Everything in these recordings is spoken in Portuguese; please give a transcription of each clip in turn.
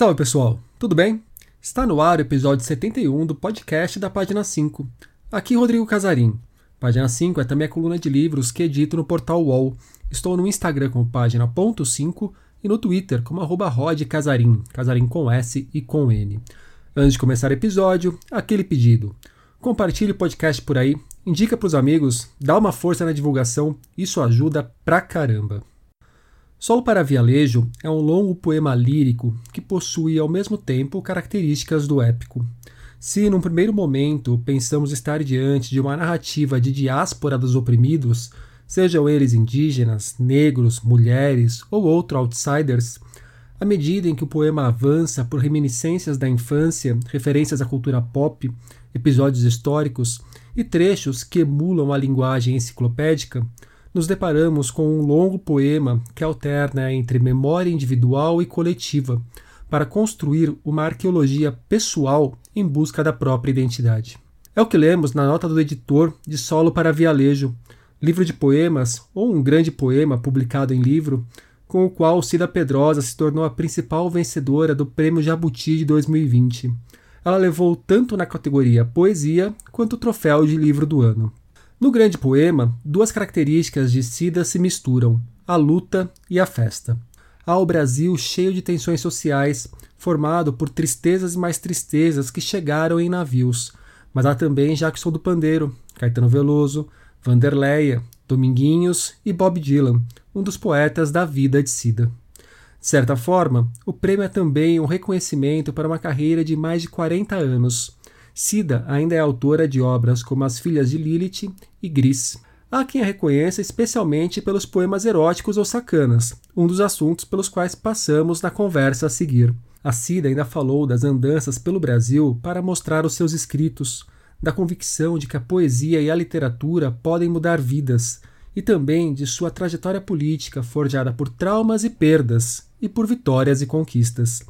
Salve pessoal, tudo bem? Está no ar o episódio 71 do podcast da página 5. Aqui Rodrigo Casarim. Página 5 é também a coluna de livros que edito no portal UOL. Estou no Instagram como página.5 e no Twitter como arroba rodcasarim, casarim com S e com N. Antes de começar o episódio, aquele pedido. Compartilhe o podcast por aí, indica para os amigos, dá uma força na divulgação, isso ajuda pra caramba. Solo para Vialejo é um longo poema lírico que possui ao mesmo tempo características do épico. Se, num primeiro momento, pensamos estar diante de uma narrativa de diáspora dos oprimidos, sejam eles indígenas, negros, mulheres ou outros outsiders, à medida em que o poema avança por reminiscências da infância, referências à cultura pop, episódios históricos e trechos que emulam a linguagem enciclopédica, nos deparamos com um longo poema que alterna entre memória individual e coletiva, para construir uma arqueologia pessoal em busca da própria identidade. É o que lemos na nota do editor de Solo para Vialejo, livro de poemas ou um grande poema publicado em livro, com o qual Cida Pedrosa se tornou a principal vencedora do Prêmio Jabuti de 2020. Ela levou tanto na categoria Poesia quanto o troféu de livro do ano. No grande poema, duas características de Cida se misturam: a luta e a festa. Há o Brasil cheio de tensões sociais, formado por tristezas e mais tristezas que chegaram em navios. Mas há também Jackson do Pandeiro, Caetano Veloso, Vanderleia, Dominguinhos e Bob Dylan, um dos poetas da vida de Cida. De certa forma, o prêmio é também um reconhecimento para uma carreira de mais de 40 anos, Cida ainda é autora de obras como As Filhas de Lilith e Gris. Há quem a reconheça especialmente pelos poemas eróticos ou sacanas, um dos assuntos pelos quais passamos na conversa a seguir. A Cida ainda falou das andanças pelo Brasil para mostrar os seus escritos, da convicção de que a poesia e a literatura podem mudar vidas, e também de sua trajetória política forjada por traumas e perdas, e por vitórias e conquistas.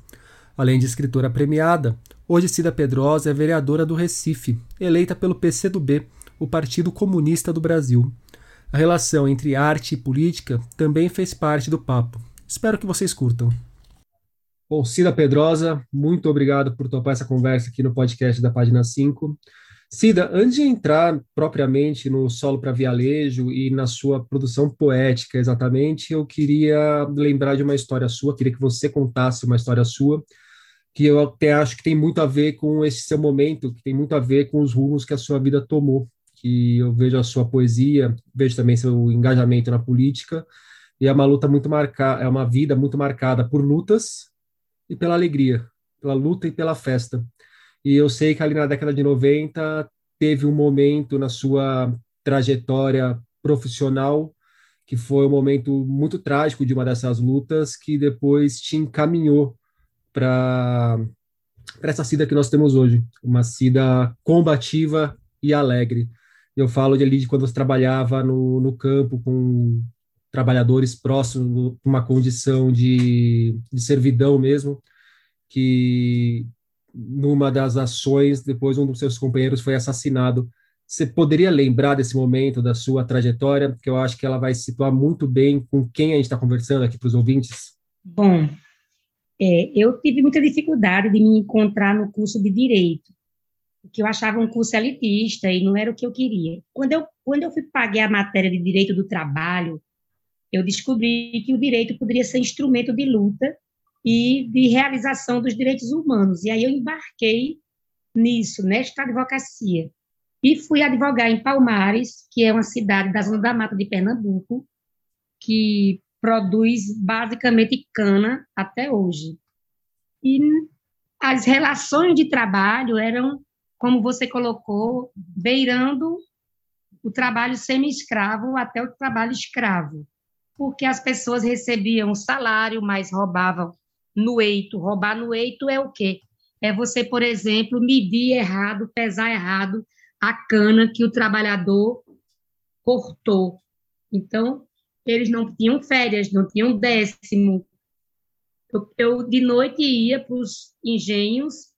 Além de escritora premiada, hoje Cida Pedrosa é vereadora do Recife, eleita pelo PCdoB, o Partido Comunista do Brasil. A relação entre arte e política também fez parte do papo. Espero que vocês curtam. Bom, Cida Pedrosa, muito obrigado por topar essa conversa aqui no podcast da página 5. Cida, antes de entrar propriamente no solo para vialejo e na sua produção poética exatamente, eu queria lembrar de uma história sua, queria que você contasse uma história sua, que eu até acho que tem muito a ver com esse seu momento, que tem muito a ver com os rumos que a sua vida tomou, que eu vejo a sua poesia, vejo também seu engajamento na política, e é uma luta muito marcada, é uma vida muito marcada por lutas e pela alegria, pela luta e pela festa. E eu sei que ali na década de 90 teve um momento na sua trajetória profissional que foi um momento muito trágico de uma dessas lutas que depois te encaminhou para essa Cida que nós temos hoje, uma Cida combativa e alegre. Eu falo de ali de quando você trabalhava no, no campo com trabalhadores próximos, uma condição de, de servidão mesmo, que numa das ações, depois um dos seus companheiros foi assassinado. Você poderia lembrar desse momento da sua trajetória, que eu acho que ela vai situar muito bem com quem a gente está conversando aqui para os ouvintes? Bom, é, eu tive muita dificuldade de me encontrar no curso de Direito, que eu achava um curso elitista e não era o que eu queria. Quando eu, quando eu fui pagar a matéria de Direito do Trabalho, eu descobri que o direito poderia ser instrumento de luta e de realização dos direitos humanos. E aí eu embarquei nisso, nesta advocacia. E fui advogar em Palmares, que é uma cidade da Zona da Mata de Pernambuco, que produz basicamente cana até hoje. E as relações de trabalho eram, como você colocou, beirando o trabalho semi-escravo até o trabalho escravo, porque as pessoas recebiam salário, mas roubavam no eito. Roubar no eito é o quê? É você, por exemplo, medir errado, pesar errado a cana que o trabalhador cortou. Então, eles não tinham férias, não tinham décimo. Eu, eu de noite ia para os engenhos,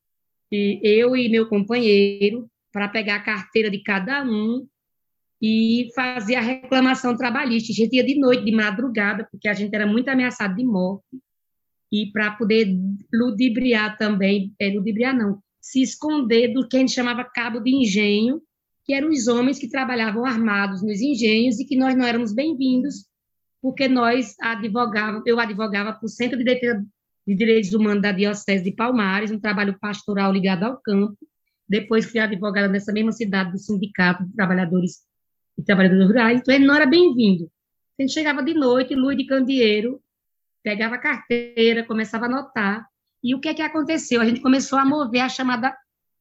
eu e meu companheiro, para pegar a carteira de cada um e fazia a reclamação trabalhista. A gente ia de noite, de madrugada, porque a gente era muito ameaçado de morte, e para poder ludibriar também, é, ludibriar não, se esconder do que a gente chamava cabo de engenho, que eram os homens que trabalhavam armados nos engenhos e que nós não éramos bem-vindos, porque nós advogávamos, eu advogava para o Centro de de Direitos Humanos da Diocese de Palmares, um trabalho pastoral ligado ao campo. Depois fui advogada nessa mesma cidade do Sindicato de Trabalhadores e Trabalhadores Rurais, então ele não era bem-vindo. A gente chegava de noite, luz de candeeiro, pegava a carteira, começava a anotar, e o que é que aconteceu? A gente começou a mover a chamada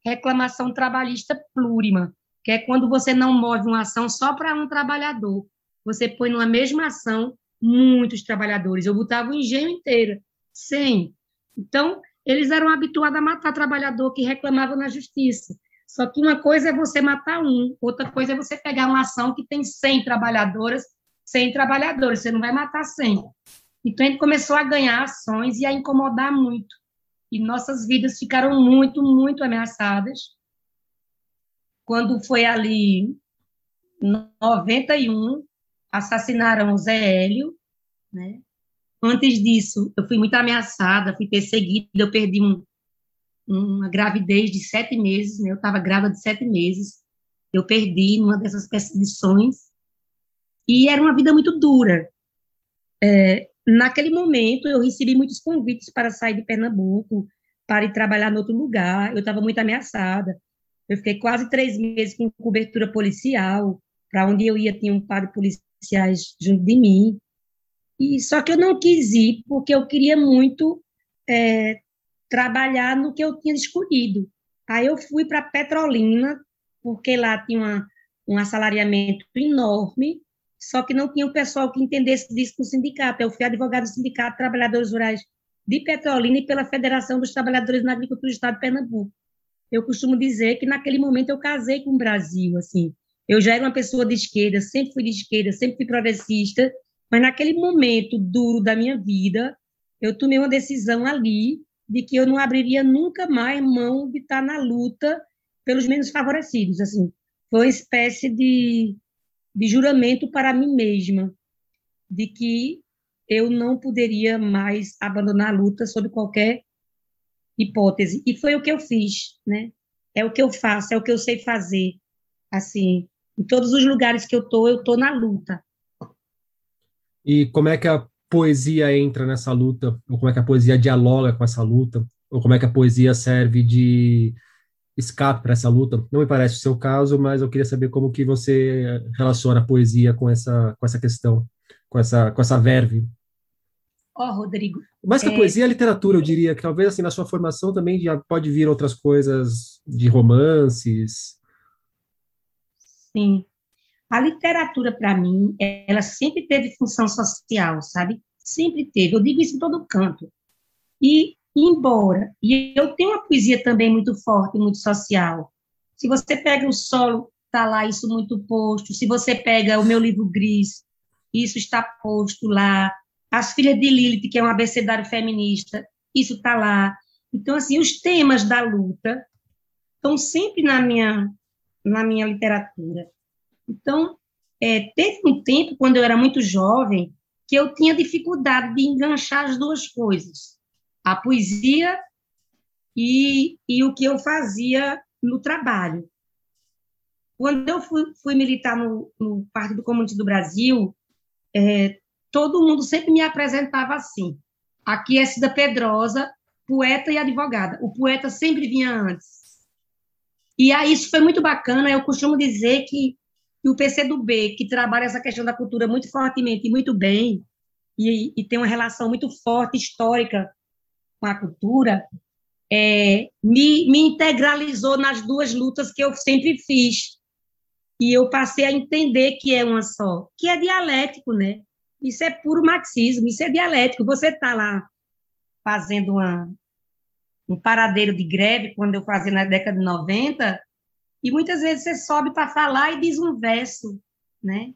reclamação trabalhista plurima, que é quando você não move uma ação só para um trabalhador, você põe numa mesma ação muitos trabalhadores. Eu botava o engenho inteiro, 100. Então, eles eram habituados a matar trabalhador que reclamava na justiça. Só que uma coisa é você matar um, outra coisa é você pegar uma ação que tem 100 trabalhadoras, 100 trabalhadores, você não vai matar 100. Então, gente começou a ganhar ações e a incomodar muito. E nossas vidas ficaram muito, muito ameaçadas. Quando foi ali 91, assassinaram o Zé Hélio, né? Antes disso, eu fui muito ameaçada, fui perseguida, eu perdi um, uma gravidez de sete meses, né? Eu estava grávida de sete meses, eu perdi numa dessas perseguições, e era uma vida muito dura. É, naquele momento, eu recebi muitos convites para sair de Pernambuco, para ir trabalhar em outro lugar, eu estava muito ameaçada. Eu fiquei quase três meses com cobertura policial, para onde eu ia tinha um par de policiais junto de mim, e só que eu não quis ir porque eu queria muito é, trabalhar no que eu tinha escolhido. Aí eu fui para Petrolina, porque lá tinha uma, um assalariamento enorme, só que não tinha o pessoal que entendesse disso no sindicato. Eu fui advogado do Sindicato de Trabalhadores Rurais de Petrolina e pela Federação dos Trabalhadores na Agricultura do Estado de Pernambuco. Eu costumo dizer que naquele momento eu casei com o Brasil, assim. Eu já era uma pessoa de esquerda, sempre fui de esquerda, sempre fui progressista, mas naquele momento duro da minha vida, eu tomei uma decisão ali de que eu não abriria nunca mais mão de estar na luta pelos menos favorecidos. Assim, foi uma espécie de, de juramento para mim mesma, de que eu não poderia mais abandonar a luta sob qualquer hipótese. E foi o que eu fiz, né? É o que eu faço, é o que eu sei fazer. Assim, em todos os lugares que eu tô, eu tô na luta. E como é que a poesia entra nessa luta? Ou como é que a poesia dialoga com essa luta? Ou como é que a poesia serve de escape para essa luta? Não me parece o seu caso, mas eu queria saber como que você relaciona a poesia com essa, com essa questão, com essa, com essa verve. Ó, oh, Rodrigo. Mais que a é... poesia, a literatura, eu diria, que talvez assim, na sua formação também já pode vir outras coisas de romances. Sim. A literatura, para mim, ela sempre teve função social, sabe? Sempre teve. Eu digo isso em todo canto. E, embora, e eu tenho uma poesia também muito forte, muito social. Se você pega o solo, está lá isso muito posto. Se você pega o meu livro Gris, isso está posto lá. As Filhas de Lilith, que é um abecedário feminista, isso está lá. Então, assim, os temas da luta estão sempre na minha, na minha literatura. Então, é, teve um tempo, quando eu era muito jovem, que eu tinha dificuldade de enganchar as duas coisas, a poesia e, e o que eu fazia no trabalho. Quando eu fui, fui militar no, no, Partido Comunista do Brasil, é, todo mundo sempre me apresentava assim. Aqui é Cida Pedrosa, poeta e advogada. O poeta sempre vinha antes. E aí isso foi muito bacana. Eu costumo dizer que e o PCdoB, que trabalha essa questão da cultura muito fortemente e muito bem, e, e tem uma relação muito forte, histórica, com a cultura, é, me, me integralizou nas duas lutas que eu sempre fiz. E eu passei a entender que é uma só, que é dialético, né? Isso é puro marxismo, isso é dialético. Você está lá fazendo uma, um paradeiro de greve, quando eu fazia na década de 90, e muitas vezes você sobe para falar e diz um verso, né?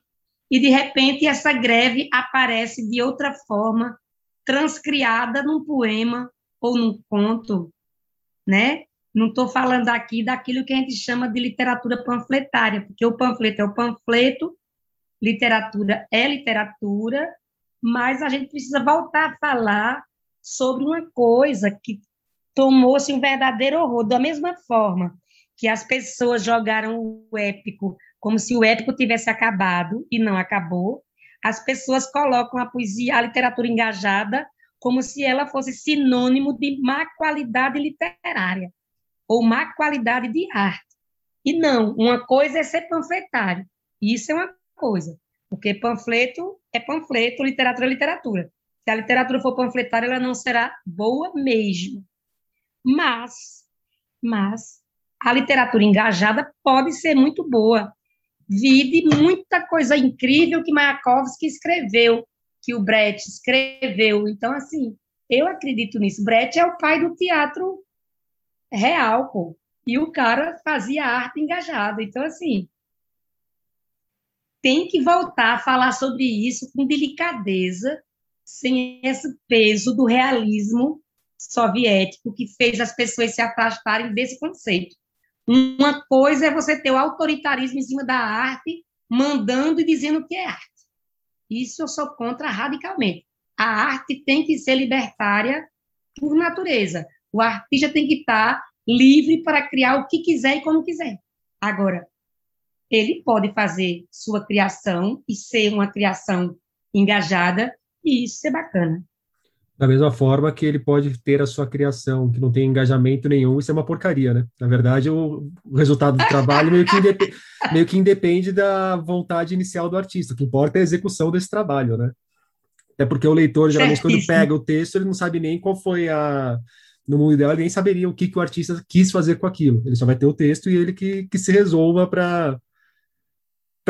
E de repente essa greve aparece de outra forma, transcriada num poema ou num conto, né? Não estou falando aqui daquilo que a gente chama de literatura panfletária, porque o panfleto é o panfleto, literatura é literatura, mas a gente precisa voltar a falar sobre uma coisa que tomou-se um verdadeiro horror, da mesma forma que as pessoas jogaram o épico como se o épico tivesse acabado e não acabou, as pessoas colocam a poesia, a literatura engajada, como se ela fosse sinônimo de má qualidade literária ou má qualidade de arte. E não, uma coisa é ser panfletário, isso é uma coisa, porque panfleto é panfleto, literatura é literatura. Se a literatura for panfletária, ela não será boa mesmo. Mas, mas a literatura engajada pode ser muito boa. Vide muita coisa incrível que Mayakovsky escreveu, que o Brecht escreveu. Então, assim, eu acredito nisso. Brecht é o pai do teatro real, pô. E o cara fazia arte engajada. Então, assim, tem que voltar a falar sobre isso com delicadeza, sem esse peso do realismo soviético que fez as pessoas se afastarem desse conceito. Uma coisa é você ter o autoritarismo em cima da arte, mandando e dizendo que é arte. Isso eu sou contra radicalmente. A arte tem que ser libertária por natureza. O artista tem que estar livre para criar o que quiser e como quiser. Agora, ele pode fazer sua criação e ser uma criação engajada, e isso é bacana. Da mesma forma que ele pode ter a sua criação, que não tem engajamento nenhum, isso é uma porcaria, né? Na verdade, o, o resultado do trabalho meio que, indep meio que independe da vontade inicial do artista. O que importa é a execução desse trabalho, né? Até porque o leitor, geralmente, quando pega o texto, ele não sabe nem qual foi a. No mundo ideal, ele nem saberia o que, que o artista quis fazer com aquilo. Ele só vai ter o texto e ele que, que se resolva para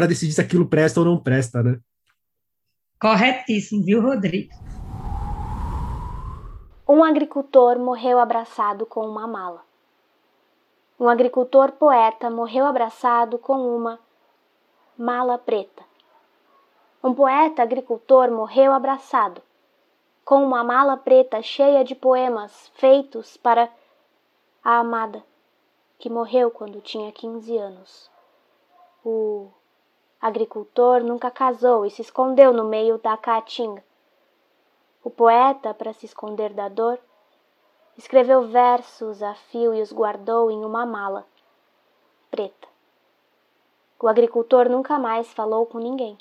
decidir se aquilo presta ou não presta, né? Corretíssimo, viu, Rodrigo? Um agricultor morreu abraçado com uma mala. Um agricultor poeta morreu abraçado com uma mala preta. Um poeta agricultor morreu abraçado com uma mala preta cheia de poemas feitos para a amada, que morreu quando tinha 15 anos. O agricultor nunca casou e se escondeu no meio da caatinga o poeta, para se esconder da dor, escreveu versos a fio e os guardou em uma mala preta. O agricultor nunca mais falou com ninguém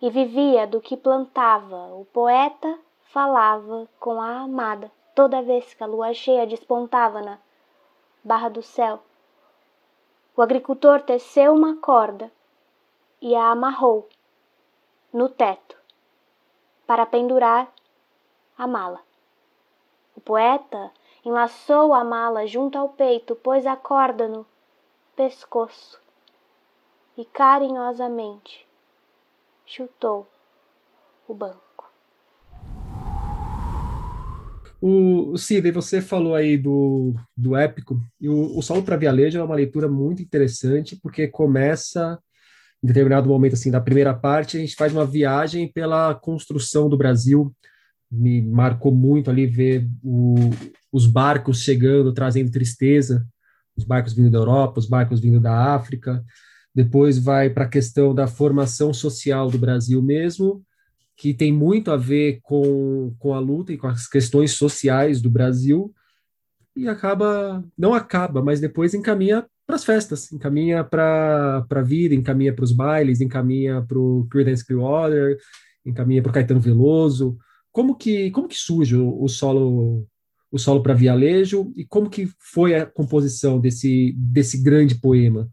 e vivia do que plantava. O poeta falava com a amada toda vez que a lua cheia despontava na barra do céu. O agricultor teceu uma corda e a amarrou no teto para pendurar a mala. O poeta enlaçou a mala junto ao peito, pôs a corda no pescoço e carinhosamente chutou o banco. O Cida, você falou aí do, do épico, e o, o para Vialejo é uma leitura muito interessante, porque começa em determinado momento assim da primeira parte, a gente faz uma viagem pela construção do Brasil. Me marcou muito ali ver o, os barcos chegando, trazendo tristeza, os barcos vindo da Europa, os barcos vindo da África. Depois vai para a questão da formação social do Brasil mesmo, que tem muito a ver com, com a luta e com as questões sociais do Brasil, e acaba, não acaba, mas depois encaminha para as festas, encaminha para a vida, encaminha para os bailes, encaminha para o Creedence Clearwater, encaminha para o Caetano Veloso. Como que como que surge o, o solo o solo para Vialejo e como que foi a composição desse desse grande poema?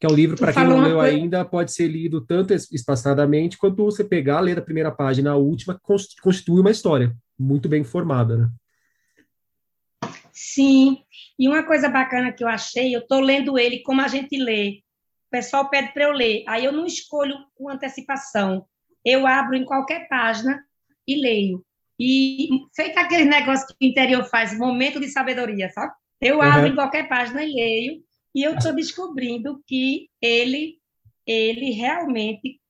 Que é um livro para quem não leu coisa... ainda pode ser lido tanto espaçadamente quanto você pegar, ler da primeira página à última, constitui uma história muito bem formada, né? Sim, e uma coisa bacana que eu achei, eu estou lendo ele como a gente lê. O pessoal pede para eu ler, aí eu não escolho com antecipação. Eu abro em qualquer página e leio. E feito aquele negócio que o interior faz, momento de sabedoria, sabe? Eu abro uhum. em qualquer página e leio, e eu estou descobrindo que ele, ele realmente,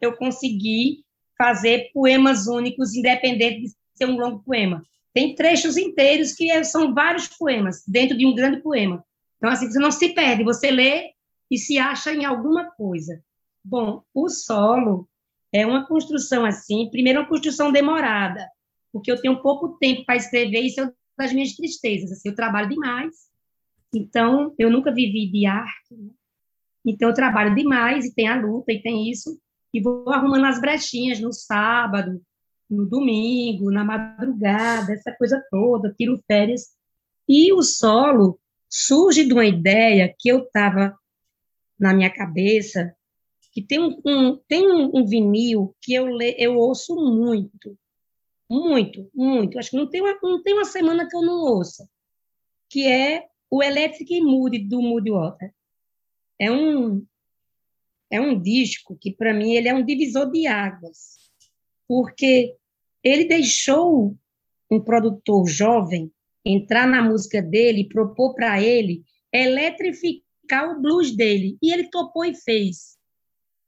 eu consegui fazer poemas únicos, independente de ser um longo poema. tem trechos inteiros que é, são vários poemas dentro de um grande poema. Então, assim, você não se perde, você lê e se acha em alguma coisa. Bom, o solo é uma construção assim, primeiro uma construção demorada, porque eu tenho pouco tempo para escrever, isso é uma das minhas tristezas, assim, eu trabalho demais, então eu nunca vivi de arte, né? então eu trabalho demais e tem a luta e tem isso, e vou arrumando as brechinhas no sábado, no domingo, na madrugada, essa coisa toda, tiro férias. E o solo surge de uma ideia que eu estava na minha cabeça, que tem um, um tem um, um, vinil que eu, le, eu ouço muito, muito, muito. Acho que não tem, uma, não tem uma semana que eu não ouça, que é o Electric Mood do Moody Water. É um, é um disco que, para mim, ele é um divisor de águas, porque ele deixou um produtor jovem entrar na música dele propor para ele eletrificar o blues dele. E ele topou e fez.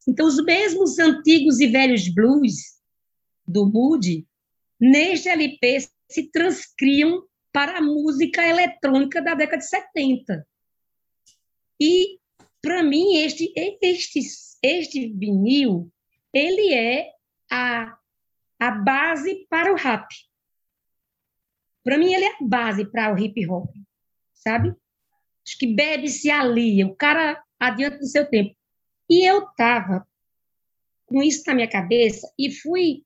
Então, os mesmos antigos e velhos blues do Moody, neste LP, se transcriam para a música eletrônica da década de 70. E, para mim, este, este, este vinil, ele é a a base para o rap. Para mim, ele é a base para o hip hop, sabe? Acho que bebe-se ali, o cara adianta do seu tempo. E eu estava com isso na minha cabeça e fui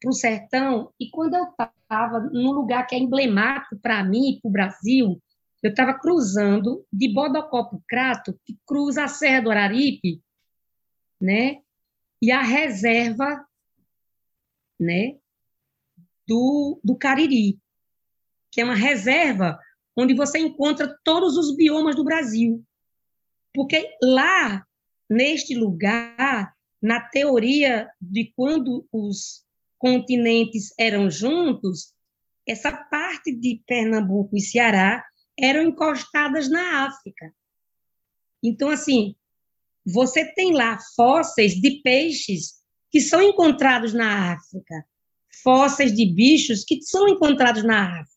para o sertão. E quando eu estava num lugar que é emblemático para mim, para o Brasil, eu estava cruzando de Bodocó para Crato, que cruza a Serra do Araripe, né? E a reserva né, do, do Cariri, que é uma reserva onde você encontra todos os biomas do Brasil. Porque lá, neste lugar, na teoria de quando os continentes eram juntos, essa parte de Pernambuco e Ceará eram encostadas na África. Então, assim, você tem lá fósseis de peixes que são encontrados na África, fósseis de bichos que são encontrados na África.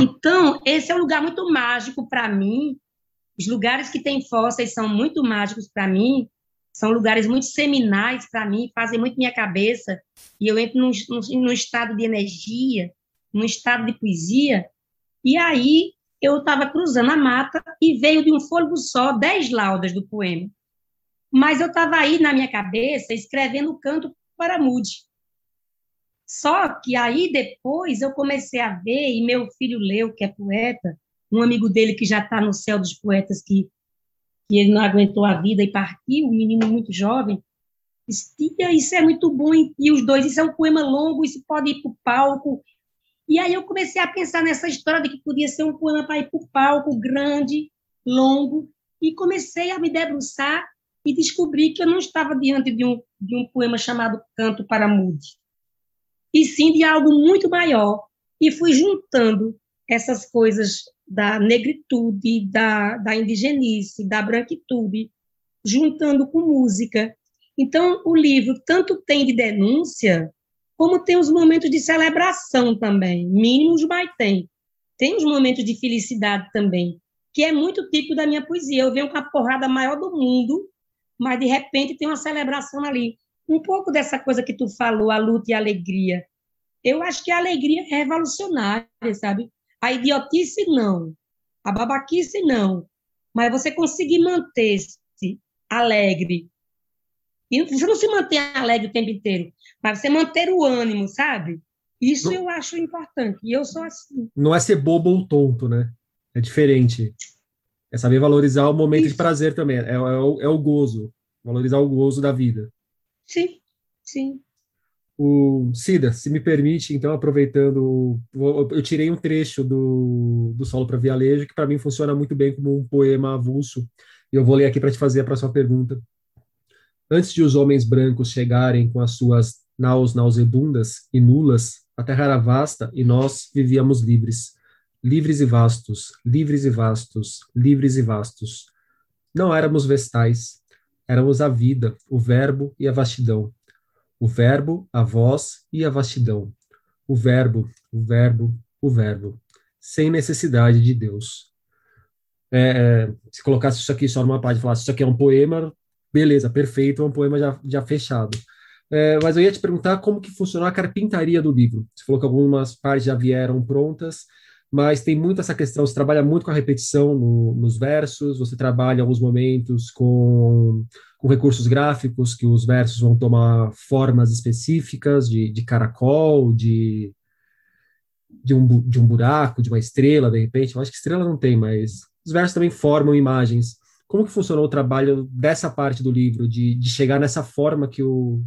Então, esse é um lugar muito mágico para mim. Os lugares que têm fósseis são muito mágicos para mim, são lugares muito seminais para mim, fazem muito minha cabeça, e eu entro num, num, num estado de energia, num estado de poesia, e aí eu estava cruzando a mata e veio de um fôlego só dez laudas do poema mas eu estava aí na minha cabeça escrevendo o canto para Mude. Só que aí depois eu comecei a ver, e meu filho leu, que é poeta, um amigo dele que já está no céu dos poetas, que, que ele não aguentou a vida e partiu, um menino muito jovem, disse, isso é muito bom, e os dois, isso é um poema longo, isso pode ir para o palco. E aí eu comecei a pensar nessa história de que podia ser um poema para ir para o palco, grande, longo, e comecei a me debruçar e descobri que eu não estava diante de um, de um poema chamado Canto para Mude, e sim de algo muito maior. E fui juntando essas coisas da negritude, da, da indigenice, da branquitude, juntando com música. Então, o livro tanto tem de denúncia, como tem os momentos de celebração também, mínimos, mas tem. Tem os momentos de felicidade também, que é muito típico da minha poesia. Eu venho com a porrada maior do mundo, mas de repente tem uma celebração ali. Um pouco dessa coisa que tu falou, a luta e a alegria. Eu acho que a alegria é revolucionária, sabe? A idiotice não, a babaquice não, mas você conseguir manter-se alegre. E você não se mantém alegre o tempo inteiro, mas você manter o ânimo, sabe? Isso não, eu acho importante. E eu sou assim. Não é ser bobo ou tonto, né? É diferente. É saber valorizar o momento Isso. de prazer também. É, é, o, é o gozo. Valorizar o gozo da vida. Sim, sim. O Cida, se me permite, então, aproveitando, eu tirei um trecho do, do Solo para Vialejo, que para mim funciona muito bem como um poema avulso, e eu vou ler aqui para te fazer a próxima pergunta. Antes de os homens brancos chegarem com as suas naus nauseabundas e nulas, a terra era vasta e nós vivíamos livres livres e vastos, livres e vastos, livres e vastos. Não éramos vestais, éramos a vida, o verbo e a vastidão. O verbo, a voz e a vastidão. O verbo, o verbo o Verbo, sem necessidade de Deus. É, se colocasse isso aqui só numa página e falasse isso aqui é um poema, beleza, perfeito, é um poema já, já fechado. É, mas eu ia te perguntar como que funcionou a carpintaria do livro. Você falou que algumas partes já vieram prontas, mas tem muito essa questão, você trabalha muito com a repetição no, nos versos, você trabalha alguns momentos com, com recursos gráficos, que os versos vão tomar formas específicas de, de caracol, de, de, um, de um buraco, de uma estrela, de repente. Eu acho que estrela não tem, mas os versos também formam imagens. Como que funcionou o trabalho dessa parte do livro, de, de chegar nessa forma que o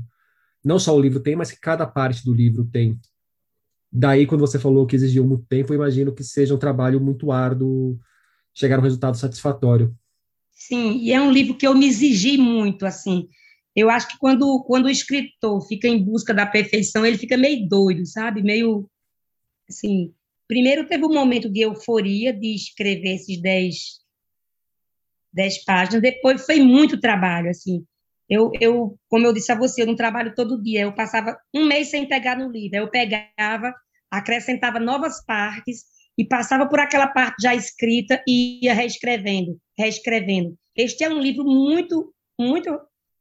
não só o livro tem, mas que cada parte do livro tem? Daí, quando você falou que exigiu muito tempo, eu imagino que seja um trabalho muito árduo chegar a um resultado satisfatório. Sim, e é um livro que eu me exigi muito, assim. Eu acho que quando, quando o escritor fica em busca da perfeição, ele fica meio doido, sabe? Meio, assim... Primeiro teve um momento de euforia de escrever esses dez, dez páginas, depois foi muito trabalho, assim. Eu, eu, como eu disse a você, eu não trabalho todo dia. Eu passava um mês sem pegar no livro. Eu pegava, acrescentava novas partes e passava por aquela parte já escrita e ia reescrevendo, reescrevendo. Este é um livro muito, muito,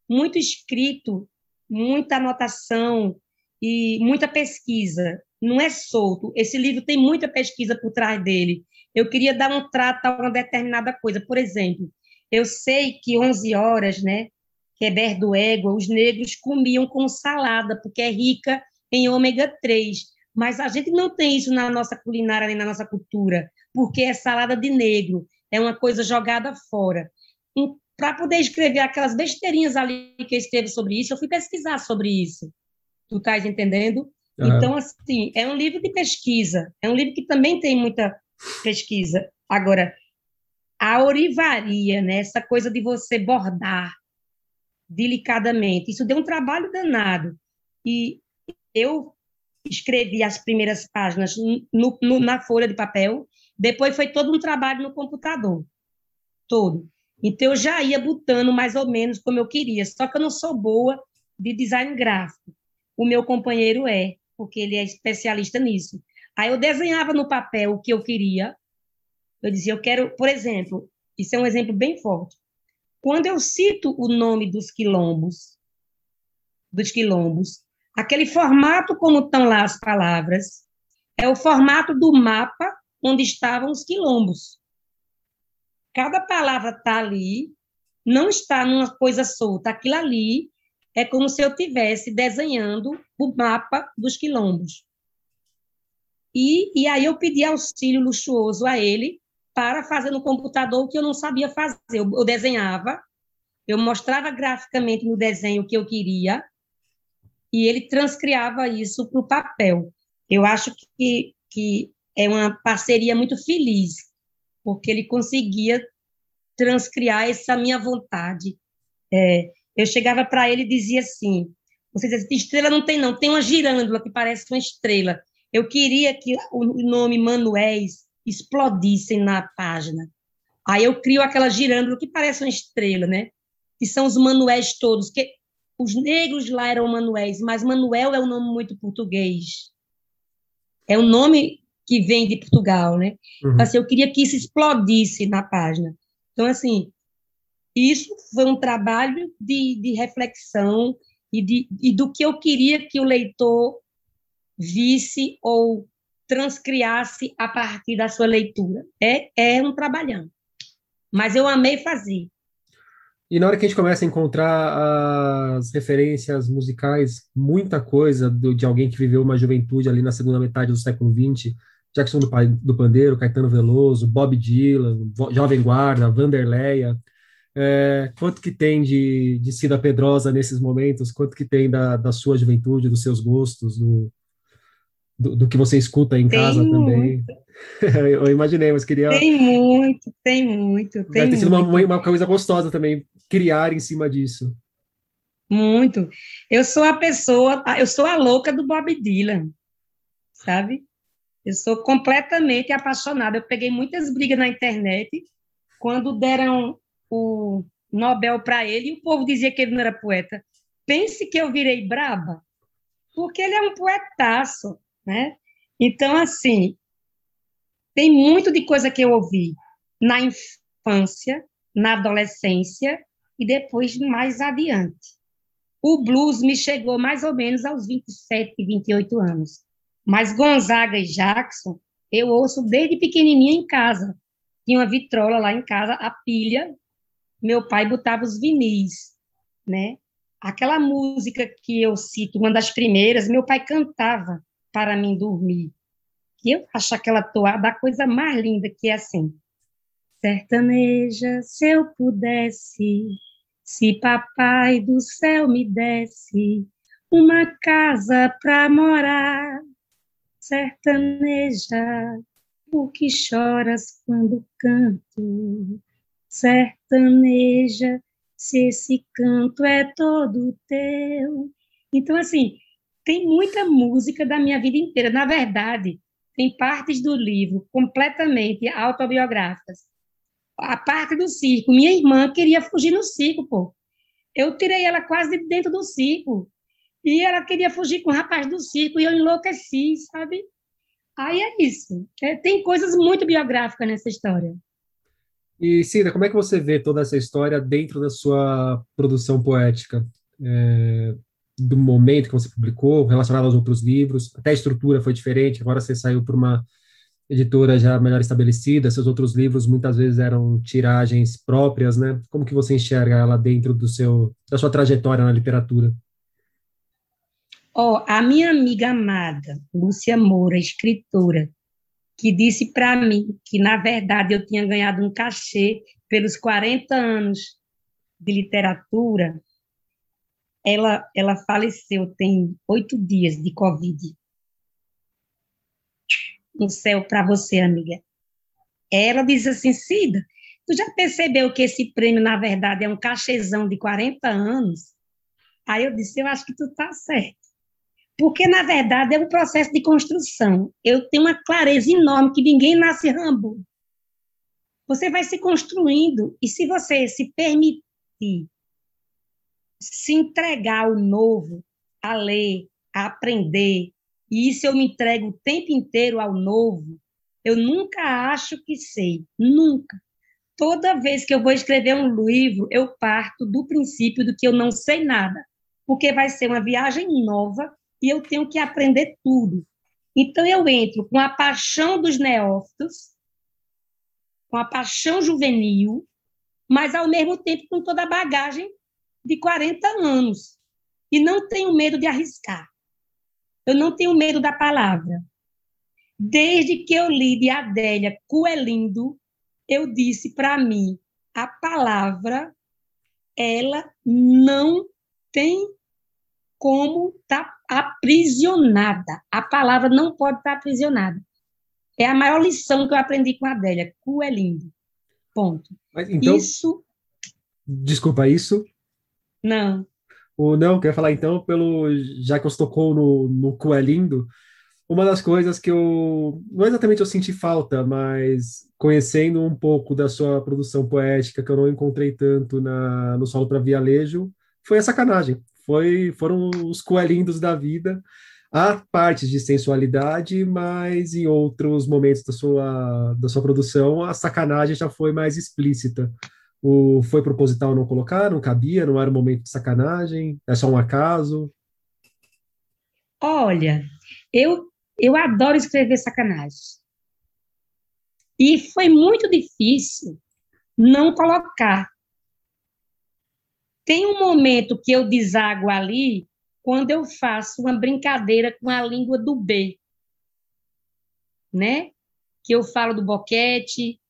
muito escrito, muita anotação e muita pesquisa. Não é solto. Esse livro tem muita pesquisa por trás dele. Eu queria dar um trato a uma determinada coisa. Por exemplo, eu sei que 11 horas, né? Queber do égua, os negros comiam com salada, porque é rica em ômega 3. Mas a gente não tem isso na nossa culinária nem na nossa cultura, porque é salada de negro, é uma coisa jogada fora. Para poder escrever aquelas besteirinhas ali que eu escrevo sobre isso, eu fui pesquisar sobre isso. Tu estás entendendo? Uhum. Então, assim, é um livro de pesquisa, é um livro que também tem muita pesquisa. Agora, a orivaria, né, essa coisa de você bordar, delicadamente. Isso deu um trabalho danado. E eu escrevi as primeiras páginas no, no, na folha de papel, depois foi todo um trabalho no computador, todo. Então eu já ia botando mais ou menos como eu queria, só que eu não sou boa de design gráfico. O meu companheiro é, porque ele é especialista nisso. Aí eu desenhava no papel o que eu queria. Eu dizia, eu quero, por exemplo, isso é um exemplo bem forte. Quando eu cito o nome dos quilombos, dos quilombos, aquele formato como estão lá as palavras, é o formato do mapa onde estavam os quilombos. Cada palavra está ali, não está numa coisa solta. Aquilo ali é como se eu tivesse desenhando o mapa dos quilombos. E, e aí eu pedi auxílio luxuoso a ele para fazer no computador o que eu não sabia fazer. Eu, eu desenhava, eu mostrava graficamente no desenho o que eu queria, e ele transcriava isso para o papel. Eu acho que, que é uma parceria muito feliz, porque ele conseguia transcriar essa minha vontade. É, eu chegava para ele e dizia assim: você diz, estrela não tem, não, tem uma girândola que parece uma estrela. Eu queria que o nome Manuéis explodissem na página. Aí eu crio aquela girândola que parece uma estrela, né? Que são os manuéis todos, que os negros lá eram manuéis, mas Manuel é um nome muito português. É um nome que vem de Portugal, né? Uhum. Assim, eu queria que isso explodisse na página. Então, assim, isso foi um trabalho de, de reflexão e, de, e do que eu queria que o leitor visse ou transcriasse a partir da sua leitura. É, é um trabalhão. Mas eu amei fazer. E na hora que a gente começa a encontrar as referências musicais, muita coisa do, de alguém que viveu uma juventude ali na segunda metade do século XX, Jackson do, do Pandeiro, Caetano Veloso, Bob Dylan, Jovem Guarda, Vanderleia, é, quanto que tem de, de Cida Pedrosa nesses momentos? Quanto que tem da, da sua juventude, dos seus gostos, do, do, do que você escuta em tem casa muito. também. eu imaginei, mas queria. Tem muito, tem muito. Tem Vai ter sido uma, uma coisa gostosa também criar em cima disso. Muito. Eu sou a pessoa, eu sou a louca do Bob Dylan, sabe? Eu sou completamente apaixonada. Eu peguei muitas brigas na internet quando deram o Nobel para ele e o povo dizia que ele não era poeta. Pense que eu virei braba, porque ele é um poetaço né? Então, assim, tem muito de coisa que eu ouvi na infância, na adolescência e depois mais adiante. O blues me chegou mais ou menos aos 27, 28 anos. Mas Gonzaga e Jackson, eu ouço desde pequenininha em casa. Tinha uma vitrola lá em casa, a pilha. Meu pai botava os vinis, né? Aquela música que eu cito, uma das primeiras, meu pai cantava para mim dormir. E eu acho aquela toada a coisa mais linda que é assim. Sertaneja, se eu pudesse, se papai do céu me desse uma casa para morar, sertaneja, por que choras quando canto? Sertaneja, se esse canto é todo teu. Então, assim, tem muita música da minha vida inteira. Na verdade, tem partes do livro completamente autobiográficas. A parte do circo. Minha irmã queria fugir no circo, pô. Eu tirei ela quase de dentro do circo. E ela queria fugir com o rapaz do circo e eu enlouqueci, sabe? Aí é isso. É, tem coisas muito biográficas nessa história. E, Cida, como é que você vê toda essa história dentro da sua produção poética? É, do momento que você publicou, relacionado aos outros livros, até a estrutura foi diferente, agora você saiu por uma editora já melhor estabelecida, seus outros livros muitas vezes eram tiragens próprias, né? Como que você enxerga ela dentro do seu da sua trajetória na literatura? Ó, oh, a minha amiga amada, Lúcia Moura, escritora, que disse para mim que, na verdade, eu tinha ganhado um cachê pelos 40 anos de literatura, ela, ela faleceu tem oito dias de Covid. No céu para você, amiga. Ela diz assim, Cida, tu já percebeu que esse prêmio, na verdade, é um cachezão de 40 anos? Aí eu disse, eu acho que tu tá certo. Porque, na verdade, é um processo de construção. Eu tenho uma clareza enorme que ninguém nasce rambo. Você vai se construindo, e se você se permitir se entregar ao novo, a ler, a aprender, e isso eu me entrego o tempo inteiro ao novo, eu nunca acho que sei, nunca. Toda vez que eu vou escrever um livro, eu parto do princípio do que eu não sei nada, porque vai ser uma viagem nova e eu tenho que aprender tudo. Então eu entro com a paixão dos neófitos, com a paixão juvenil, mas ao mesmo tempo com toda a bagagem de 40 anos. E não tenho medo de arriscar. Eu não tenho medo da palavra. Desde que eu li de Adélia Coelindo, eu disse para mim, a palavra, ela não tem como tá aprisionada. A palavra não pode estar aprisionada. É a maior lição que eu aprendi com a Adélia. Coelindo. Ponto. Mas, então, isso. Desculpa, isso não. O não, quer falar então, pelo já que você tocou no, no Coelindo, uma das coisas que eu não exatamente eu senti falta, mas conhecendo um pouco da sua produção poética que eu não encontrei tanto na no solo para Vialejo, foi a sacanagem. Foi foram os coelindos da vida. Há partes de sensualidade, mas em outros momentos da sua da sua produção a sacanagem já foi mais explícita. O, foi proposital não colocar? Não cabia? Não era um momento de sacanagem? É só um acaso? Olha, eu, eu adoro escrever sacanagem. E foi muito difícil não colocar. Tem um momento que eu desago ali quando eu faço uma brincadeira com a língua do B, né? Que eu falo do boquete,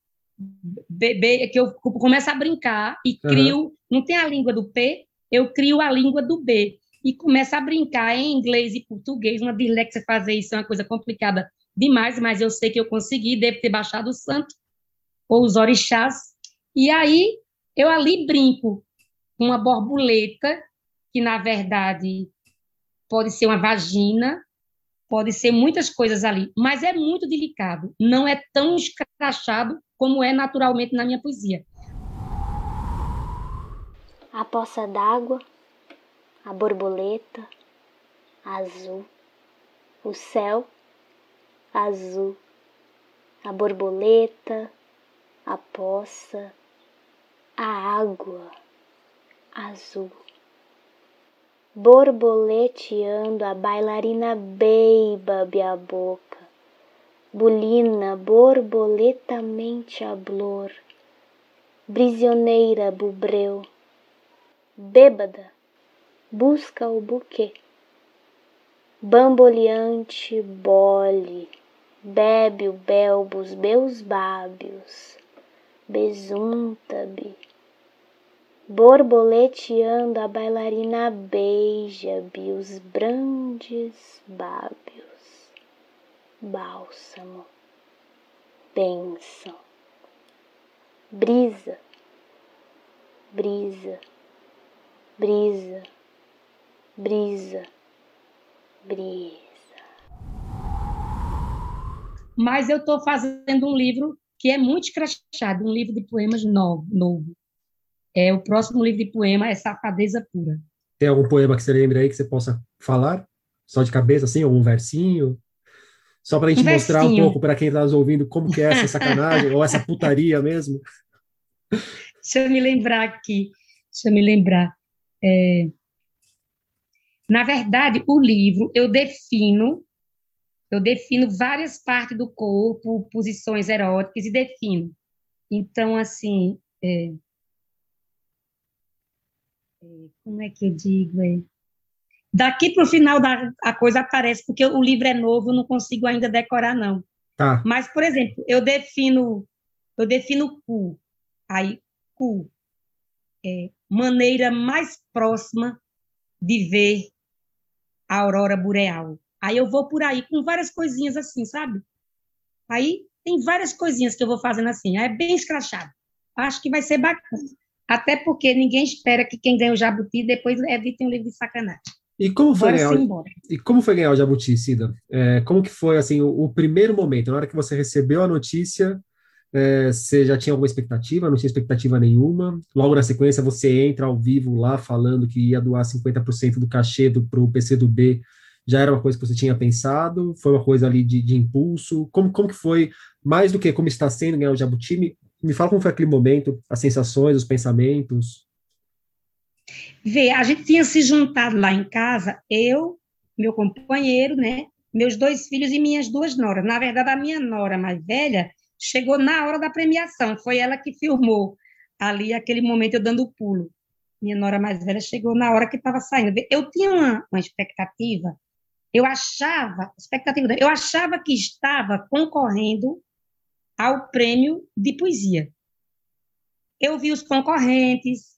bebê, que eu começo a brincar e crio, uhum. não tem a língua do P, eu crio a língua do B e começo a brincar em inglês e português, uma dislexia fazer isso é uma coisa complicada demais, mas eu sei que eu consegui, deve ter baixado o santo ou os orixás, e aí eu ali brinco uma borboleta, que na verdade pode ser uma vagina, pode ser muitas coisas ali, mas é muito delicado, não é tão escrachado como é naturalmente na minha poesia. A poça d'água, a borboleta, azul, o céu, azul, a borboleta, a poça, a água azul. Borboleteando a bailarina beiba a boca, bulina borboletamente a blor, brisioneira bubreu, bêbada, busca o buquê, bamboleante bole, bebe o belbos beus bábios, besunta-be, borboleteando a bailarina beija-be os brandes bábios, bálsamo, bênção, brisa, brisa, brisa, brisa, brisa. Mas eu estou fazendo um livro que é muito escrachado, um livro de poemas novo, novo. É, o próximo livro de poema é Safadeza Pura. Tem algum poema que você lembra aí que você possa falar? Só de cabeça, assim, ou um versinho? Só para a gente um mostrar versinho. um pouco para quem está nos ouvindo como que é essa sacanagem, ou essa putaria mesmo. Deixa eu me lembrar aqui, deixa eu me lembrar. É... Na verdade, o livro eu defino eu defino várias partes do corpo, posições eróticas e defino. Então, assim, é, como é que eu digo? É, daqui para o final da, a coisa aparece, porque o livro é novo, eu não consigo ainda decorar, não. Tá. Mas, por exemplo, eu defino, eu defino cu. Aí, cu. É, maneira mais próxima de ver a aurora boreal. Aí eu vou por aí com várias coisinhas assim, sabe? Aí tem várias coisinhas que eu vou fazendo assim. É bem escrachado. Acho que vai ser bacana. Até porque ninguém espera que quem ganha o Jabuti depois evite um livro de sacanagem. E como foi ganhar o, e como foi ganhar o Jabuti, Cida? É, como que foi assim o, o, primeiro momento, na hora que você recebeu a notícia, é, você já tinha alguma expectativa? Não tinha expectativa nenhuma. Logo na sequência você entra ao vivo lá falando que ia doar 50% do cachê para o PC do B já era uma coisa que você tinha pensado? Foi uma coisa ali de, de impulso? Como, como que foi, mais do que como está sendo ganhar o Jabuti? Me, fala como foi aquele momento, as sensações, os pensamentos. Vê, a gente tinha se juntado lá em casa, eu, meu companheiro, né, meus dois filhos e minhas duas noras. Na verdade, a minha nora mais velha chegou na hora da premiação, foi ela que filmou ali aquele momento eu dando o pulo. Minha nora mais velha chegou na hora que estava saindo. Eu tinha uma, uma expectativa eu achava, expectativa, eu achava que estava concorrendo ao prêmio de poesia. Eu vi os concorrentes,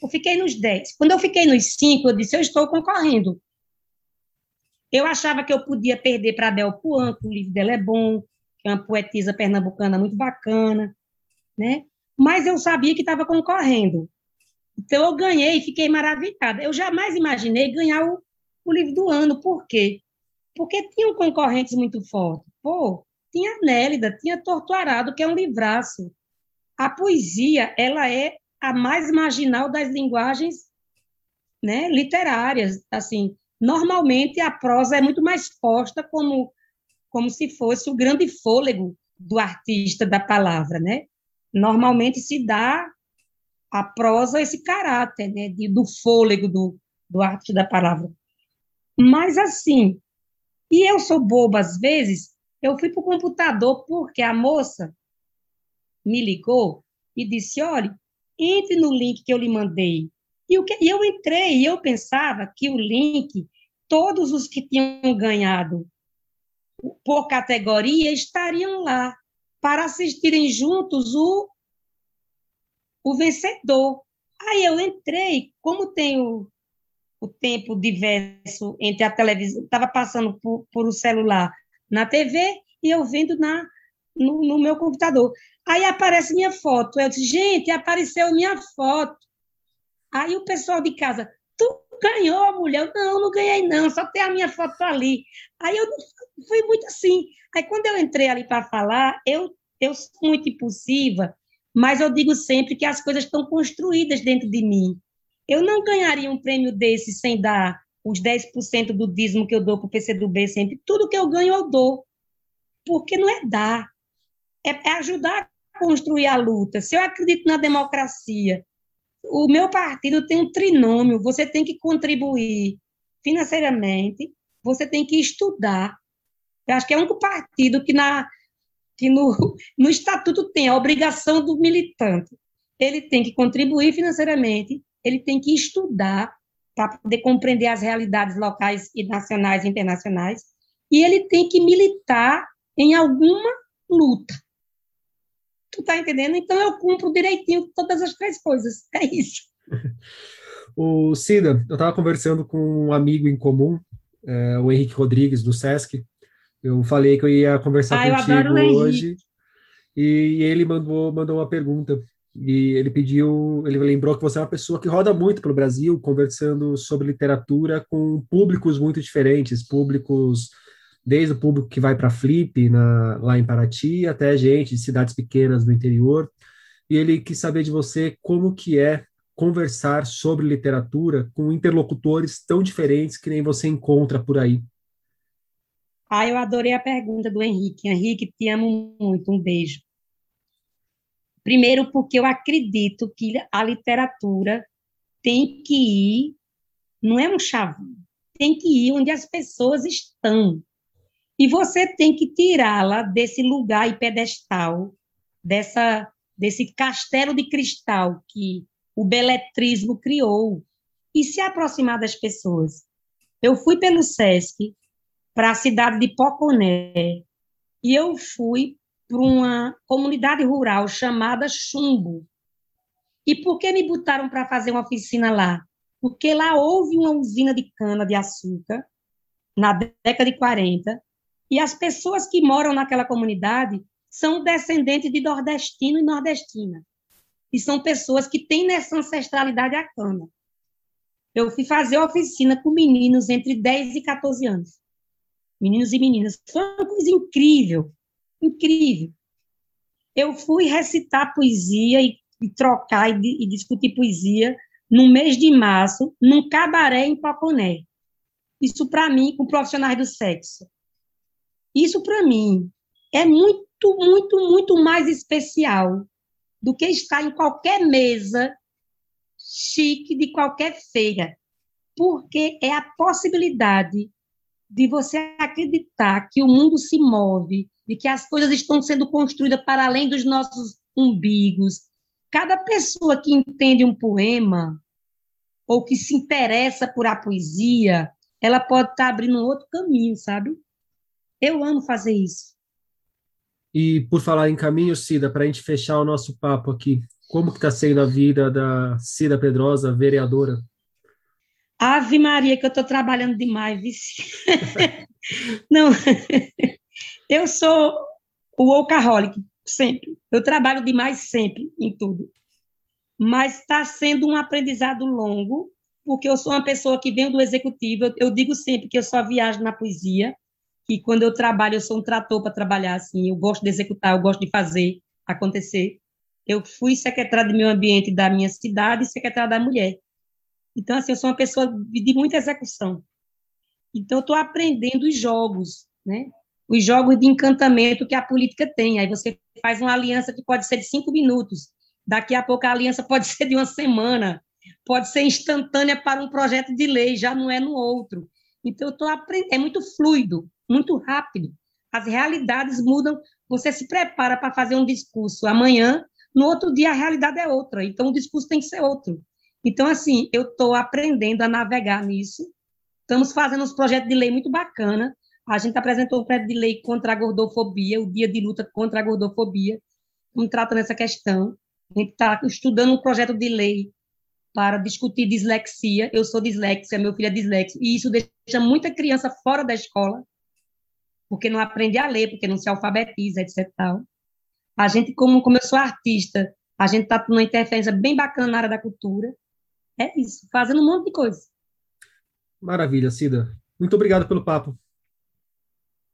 eu fiquei nos 10. Quando eu fiquei nos 5, eu disse, eu estou concorrendo. Eu achava que eu podia perder para Bel Puan, que o livro dela é bom, que é uma poetisa pernambucana muito bacana, né? Mas eu sabia que estava concorrendo. Então eu ganhei e fiquei maravilhada. Eu jamais imaginei ganhar o, o livro do ano. Por quê? Porque tinham concorrentes muito fortes. Pô, tinha Nélida, tinha Torturado, que é um livraço. A poesia, ela é a mais marginal das linguagens né, literárias. Assim, normalmente a prosa é muito mais posta como, como se fosse o grande fôlego do artista da palavra, né? Normalmente se dá a prosa esse caráter, né, de, do fôlego do, do artista da palavra. Mas, assim, e eu sou boba às vezes, eu fui para o computador porque a moça me ligou e disse: olha, entre no link que eu lhe mandei. E, o que, e eu entrei e eu pensava que o link, todos os que tinham ganhado por categoria estariam lá para assistirem juntos o, o vencedor. Aí eu entrei, como tenho o tempo diverso entre a televisão, estava passando por, por o celular na TV e eu vendo na, no, no, meu computador. Aí aparece minha foto. Eu disse, gente, apareceu minha foto. Aí o pessoal de casa, tu ganhou, mulher? Eu, não, não ganhei, não, só tem a minha foto ali. Aí eu fui muito assim. Aí quando eu entrei ali para falar, eu, eu sou muito impulsiva, mas eu digo sempre que as coisas estão construídas dentro de mim. Eu não ganharia um prêmio desse sem dar os 10% do dízimo que eu dou para o PCdoB sempre. Tudo que eu ganho, eu dou. Porque não é dar. é, é ajudar a construir a luta. Se eu acredito na democracia, o meu partido tem um trinômio, você tem que contribuir financeiramente, você tem que estudar. Eu acho que é único partido que, na, que no, no estatuto tem a obrigação do militante. Ele tem que contribuir financeiramente, ele tem que estudar para poder compreender as realidades locais e nacionais e internacionais, e ele tem que militar em alguma luta. Tu tá entendendo? Então eu cumpro direitinho todas as três coisas. É isso. o Cida, eu estava conversando com um amigo em comum, é, o Henrique Rodrigues, do Sesc. Eu falei que eu ia conversar ah, contigo hoje. E, e ele mandou, mandou uma pergunta. E ele pediu, ele lembrou que você é uma pessoa que roda muito pelo Brasil, conversando sobre literatura com públicos muito diferentes, públicos desde o público que vai para Flip, na, lá em Paraty, até gente de cidades pequenas do interior. E ele quis saber de você como que é conversar sobre literatura com interlocutores tão diferentes que nem você encontra por aí. Ah, eu adorei a pergunta do Henrique. Henrique, te amo muito. Um beijo. Primeiro, porque eu acredito que a literatura tem que ir, não é um chavão, tem que ir onde as pessoas estão. E você tem que tirá-la desse lugar e pedestal, dessa, desse castelo de cristal que o beletrismo criou, e se aproximar das pessoas. Eu fui pelo SESC para a cidade de Poconé, e eu fui para uma comunidade rural chamada Chumbo. E por que me botaram para fazer uma oficina lá? Porque lá houve uma usina de cana-de-açúcar, na década de 40, e as pessoas que moram naquela comunidade são descendentes de nordestino e nordestina. E são pessoas que têm nessa ancestralidade a cana. Eu fui fazer oficina com meninos entre 10 e 14 anos. Meninos e meninas. Foi uma coisa incrível, incrível. Eu fui recitar poesia e, e trocar e, e, discutir poesia no mês de março, num cabaré em Paponé. Isso para mim, com profissionais do sexo. Isso, para mim, é muito, muito, muito mais especial do que estar em qualquer mesa chique de qualquer feira, porque é a possibilidade de você acreditar que o mundo se move, de que as coisas estão sendo construídas para além dos nossos umbigos. Cada pessoa que entende um poema ou que se interessa por a poesia, ela pode estar abrindo um outro caminho, sabe? Eu amo fazer isso. E por falar em caminho, Cida, para a gente fechar o nosso papo aqui, como que está sendo a vida da Cida Pedrosa, vereadora? Ave Maria, que eu estou trabalhando demais, vice. Não, eu sou o workaholic, sempre. Eu trabalho demais sempre, em tudo. Mas está sendo um aprendizado longo, porque eu sou uma pessoa que vem do executivo. Eu, eu digo sempre que eu só viajo na poesia, que quando eu trabalho, eu sou um trator para trabalhar, assim, eu gosto de executar, eu gosto de fazer acontecer. Eu fui secretária de meio ambiente da minha cidade e secretária da mulher. Então, assim, eu sou uma pessoa de muita execução. Então, eu estou aprendendo os jogos, né? Os jogos de encantamento que a política tem. Aí você faz uma aliança que pode ser de cinco minutos. Daqui a pouco a aliança pode ser de uma semana. Pode ser instantânea para um projeto de lei, já não é no outro. Então, eu estou aprendendo. É muito fluido muito rápido. As realidades mudam. Você se prepara para fazer um discurso amanhã, no outro dia a realidade é outra. Então, o discurso tem que ser outro. Então, assim, eu estou aprendendo a navegar nisso. Estamos fazendo uns projetos de lei muito bacana. A gente apresentou um projeto de lei contra a gordofobia, o dia de luta contra a gordofobia. Estamos tratando essa questão. A gente está estudando um projeto de lei para discutir dislexia. Eu sou dislexia, meu filho é disléxico, e isso deixa muita criança fora da escola porque não aprende a ler, porque não se alfabetiza, etc. A gente, como, como eu sou artista, a gente está numa interferência bem bacana na área da cultura. É isso, fazendo um monte de coisa. Maravilha, Cida. Muito obrigado pelo papo.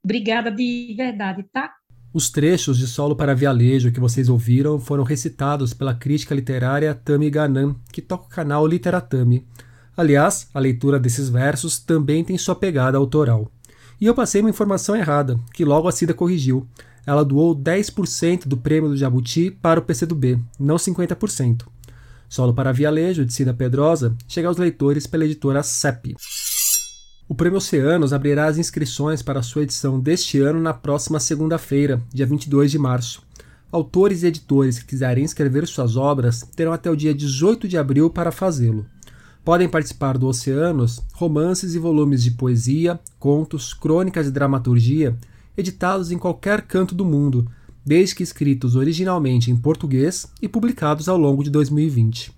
Obrigada de verdade, tá? Os trechos de Solo para Vialejo que vocês ouviram foram recitados pela crítica literária Tami Ganan, que toca o canal Literatami. Aliás, a leitura desses versos também tem sua pegada autoral. E eu passei uma informação errada, que logo a Cida corrigiu. ela doou 10% do prêmio do Jabuti para o PCdoB, não 50%. Solo para Vialejo, de Cida Pedrosa, chega aos leitores pela editora CEP. O Prêmio Oceanos abrirá as inscrições para a sua edição deste ano na próxima segunda-feira, dia 22 de março. Autores e editores que quiserem escrever suas obras terão até o dia 18 de abril para fazê-lo. Podem participar do Oceanos romances e volumes de poesia, contos, crônicas e dramaturgia editados em qualquer canto do mundo, desde que escritos originalmente em português e publicados ao longo de 2020.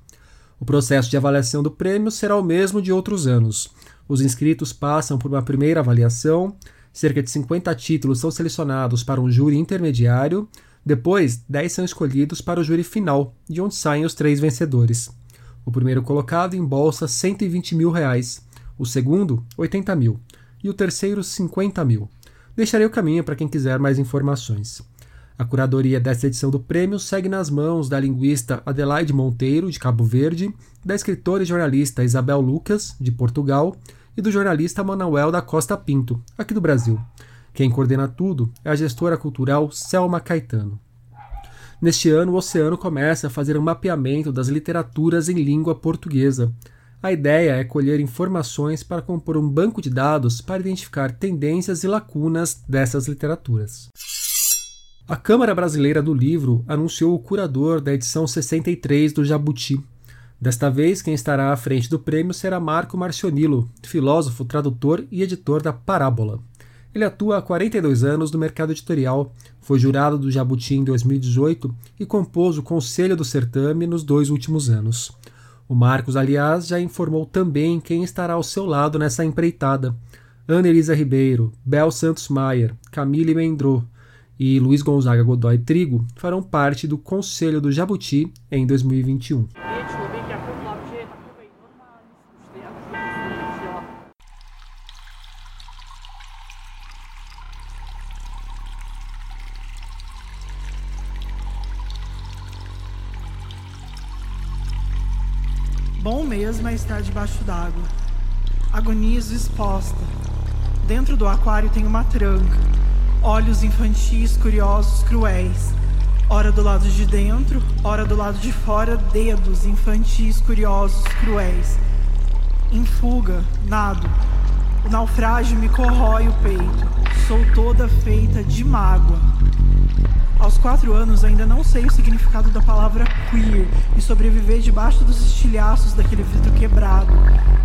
O processo de avaliação do prêmio será o mesmo de outros anos. Os inscritos passam por uma primeira avaliação, cerca de 50 títulos são selecionados para um júri intermediário, depois 10 são escolhidos para o júri final, de onde saem os três vencedores. O primeiro colocado embolsa 120 mil reais, o segundo 80 mil e o terceiro 50 mil. Deixarei o caminho para quem quiser mais informações. A curadoria desta edição do prêmio segue nas mãos da linguista Adelaide Monteiro, de Cabo Verde, da escritora e jornalista Isabel Lucas, de Portugal, e do jornalista Manuel da Costa Pinto, aqui do Brasil. Quem coordena tudo é a gestora cultural Selma Caetano. Neste ano, o Oceano começa a fazer um mapeamento das literaturas em língua portuguesa. A ideia é colher informações para compor um banco de dados para identificar tendências e lacunas dessas literaturas. A Câmara Brasileira do Livro anunciou o curador da edição 63 do Jabuti. Desta vez, quem estará à frente do prêmio será Marco Marcionilo, filósofo, tradutor e editor da Parábola. Ele atua há 42 anos no mercado editorial, foi jurado do Jabuti em 2018 e compôs o Conselho do Certame nos dois últimos anos. O Marcos, aliás, já informou também quem estará ao seu lado nessa empreitada. Ana Elisa Ribeiro, Bel Santos Maier, Camille Mendro e Luiz Gonzaga Godoy Trigo farão parte do Conselho do Jabuti em 2021. Bom mesmo é estar debaixo d'água. Agonizo exposta. Dentro do aquário tem uma tranca. Olhos infantis, curiosos, cruéis. Ora do lado de dentro, ora do lado de fora, dedos infantis, curiosos, cruéis. Em fuga, nado. O naufrágio me corrói o peito. Sou toda feita de mágoa. Aos quatro anos ainda não sei o significado da palavra queer e sobreviver debaixo dos estilhaços daquele vidro quebrado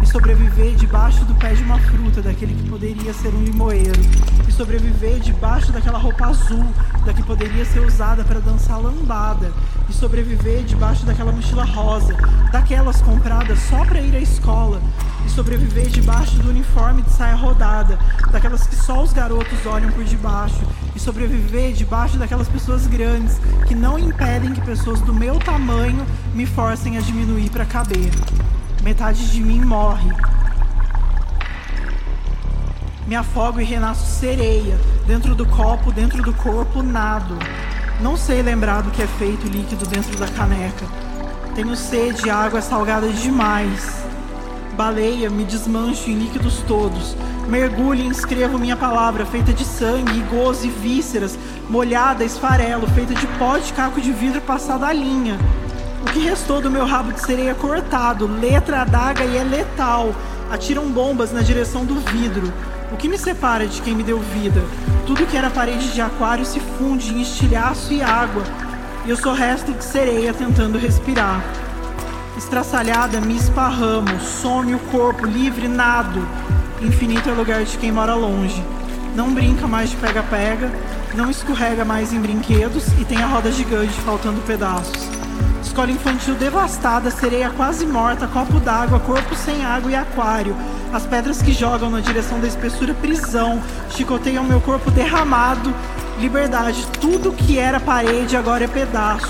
e sobreviver debaixo do pé de uma fruta daquele que poderia ser um limoeiro e sobreviver debaixo daquela roupa azul da que poderia ser usada para dançar lambada e sobreviver debaixo daquela mochila rosa daquelas compradas só para ir à escola e sobreviver debaixo do uniforme de saia rodada daquelas que só os garotos olham por debaixo e sobreviver debaixo daquelas pessoas grandes que não impedem que pessoas do meu tamanho me forcem a diminuir para caber. Metade de mim morre. Me afogo e renasço sereia, dentro do copo, dentro do corpo, nado. Não sei lembrar do que é feito líquido dentro da caneca. Tenho sede, água é salgada demais. Baleia, me desmancho em líquidos todos. Mergulho e escrevo minha palavra, feita de sangue, gozo e vísceras, molhada, esfarelo, feita de pó de caco de vidro passado a linha. O que restou do meu rabo de sereia cortado, letra adaga e é letal. Atiram bombas na direção do vidro. O que me separa de quem me deu vida? Tudo que era parede de aquário se funde em estilhaço e água. E eu sou resto de sereia tentando respirar. Estraçalhada, me esparramo, some o corpo, livre, nado. Infinito é lugar de quem mora longe. Não brinca mais de pega-pega, não escorrega mais em brinquedos e tem a roda gigante faltando pedaços. Escola infantil devastada, sereia quase morta, copo d'água, corpo sem água e aquário. As pedras que jogam na direção da espessura prisão, chicoteiam meu corpo derramado. Liberdade, tudo que era parede agora é pedaço.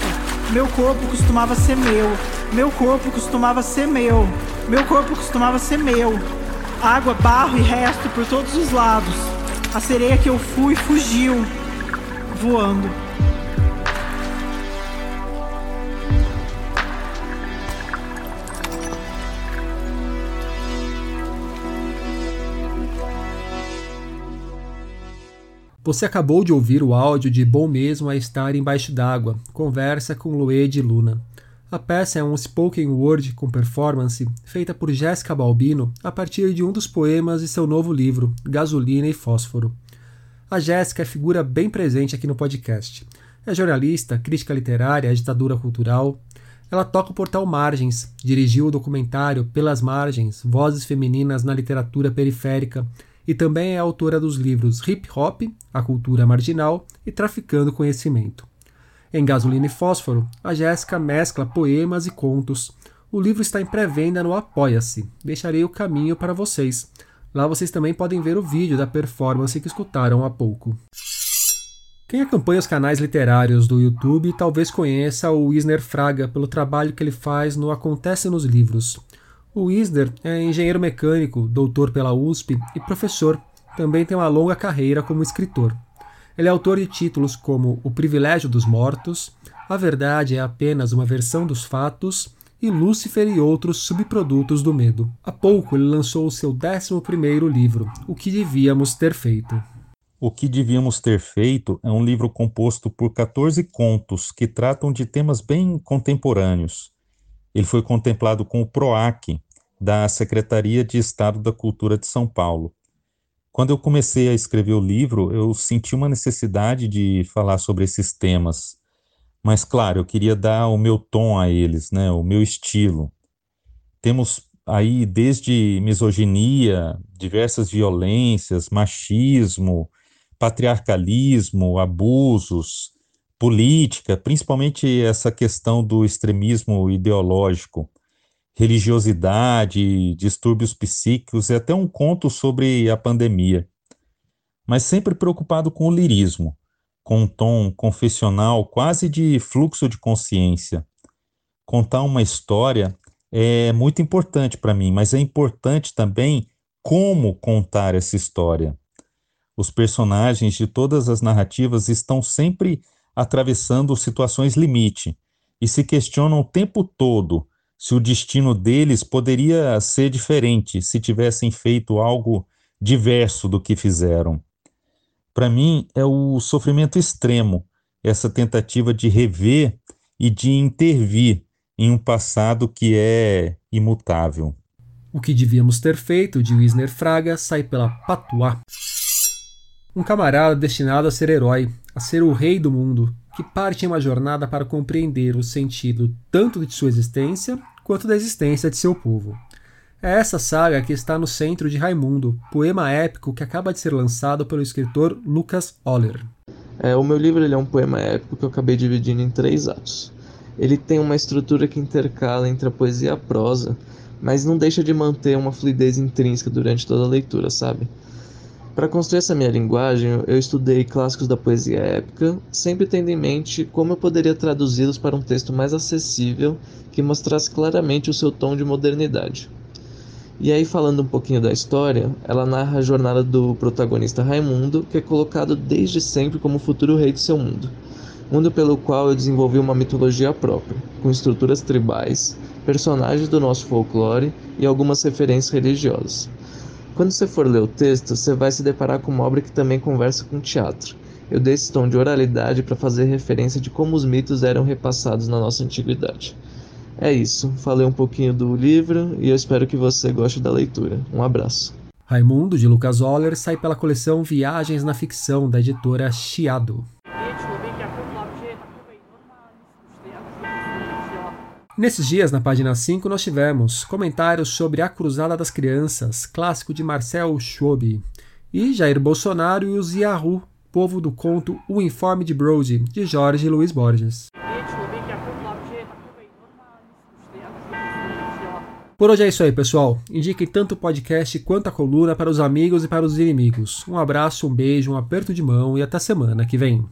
Meu corpo costumava ser meu, meu corpo costumava ser meu, meu corpo costumava ser meu água, barro e resto por todos os lados. A sereia que eu fui fugiu, voando. Você acabou de ouvir o áudio de Bom Mesmo a Estar Embaixo d'Água, conversa com Lued Luna. A peça é um spoken word com performance feita por Jéssica Balbino a partir de um dos poemas de seu novo livro, Gasolina e Fósforo. A Jéssica é figura bem presente aqui no podcast. É jornalista, crítica literária, agitadora cultural. Ela toca o portal Margens, dirigiu o documentário Pelas Margens, Vozes Femininas na Literatura Periférica e também é autora dos livros Hip Hop, A Cultura Marginal e Traficando Conhecimento. Em Gasolina e Fósforo, a Jéssica mescla poemas e contos. O livro está em pré-venda no Apoia-se. Deixarei o caminho para vocês. Lá vocês também podem ver o vídeo da performance que escutaram há pouco. Quem acompanha os canais literários do YouTube talvez conheça o Wisner Fraga pelo trabalho que ele faz no Acontece nos Livros. O Wisner é engenheiro mecânico, doutor pela USP e professor. Também tem uma longa carreira como escritor. Ele é autor de títulos como O Privilégio dos Mortos, A Verdade é apenas uma versão dos fatos e Lúcifer e outros subprodutos do medo. Há pouco ele lançou o seu 11º livro, O que devíamos ter feito. O que devíamos ter feito é um livro composto por 14 contos que tratam de temas bem contemporâneos. Ele foi contemplado com o PROAC, da Secretaria de Estado da Cultura de São Paulo. Quando eu comecei a escrever o livro, eu senti uma necessidade de falar sobre esses temas. Mas, claro, eu queria dar o meu tom a eles, né, o meu estilo. Temos aí desde misoginia, diversas violências, machismo, patriarcalismo, abusos, política, principalmente essa questão do extremismo ideológico religiosidade, distúrbios psíquicos e até um conto sobre a pandemia. Mas sempre preocupado com o lirismo, com um tom confessional quase de fluxo de consciência. Contar uma história é muito importante para mim, mas é importante também como contar essa história. Os personagens de todas as narrativas estão sempre atravessando situações limite e se questionam o tempo todo se o destino deles poderia ser diferente se tivessem feito algo diverso do que fizeram. Para mim, é o sofrimento extremo, essa tentativa de rever e de intervir em um passado que é imutável. O que devíamos ter feito, de Wisner Fraga, sai pela Patuá. Um camarada destinado a ser herói, a ser o rei do mundo, que parte em uma jornada para compreender o sentido tanto de sua existência quanto da existência de seu povo. É essa saga que está no centro de Raimundo, poema épico que acaba de ser lançado pelo escritor Lucas Oller. É, o meu livro é um poema épico que eu acabei dividindo em três atos. Ele tem uma estrutura que intercala entre a poesia e a prosa, mas não deixa de manter uma fluidez intrínseca durante toda a leitura, sabe? Para construir essa minha linguagem, eu estudei clássicos da poesia épica, sempre tendo em mente como eu poderia traduzi-los para um texto mais acessível que mostrasse claramente o seu tom de modernidade. E aí, falando um pouquinho da história, ela narra a jornada do protagonista Raimundo, que é colocado desde sempre como futuro rei do seu mundo. Mundo pelo qual eu desenvolvi uma mitologia própria, com estruturas tribais, personagens do nosso folclore e algumas referências religiosas. Quando você for ler o texto, você vai se deparar com uma obra que também conversa com teatro. Eu dei esse tom de oralidade para fazer referência de como os mitos eram repassados na nossa antiguidade. É isso, falei um pouquinho do livro e eu espero que você goste da leitura. Um abraço. Raimundo, de Lucas Oller, sai pela coleção Viagens na Ficção, da editora Chiado. Nesses dias, na página 5, nós tivemos comentários sobre A Cruzada das Crianças, clássico de Marcel Schwob, e Jair Bolsonaro e os Yahoo, povo do conto O Informe de Brody, de Jorge Luiz Borges. Por hoje é isso aí, pessoal. Indiquem tanto o podcast quanto a coluna para os amigos e para os inimigos. Um abraço, um beijo, um aperto de mão e até semana que vem.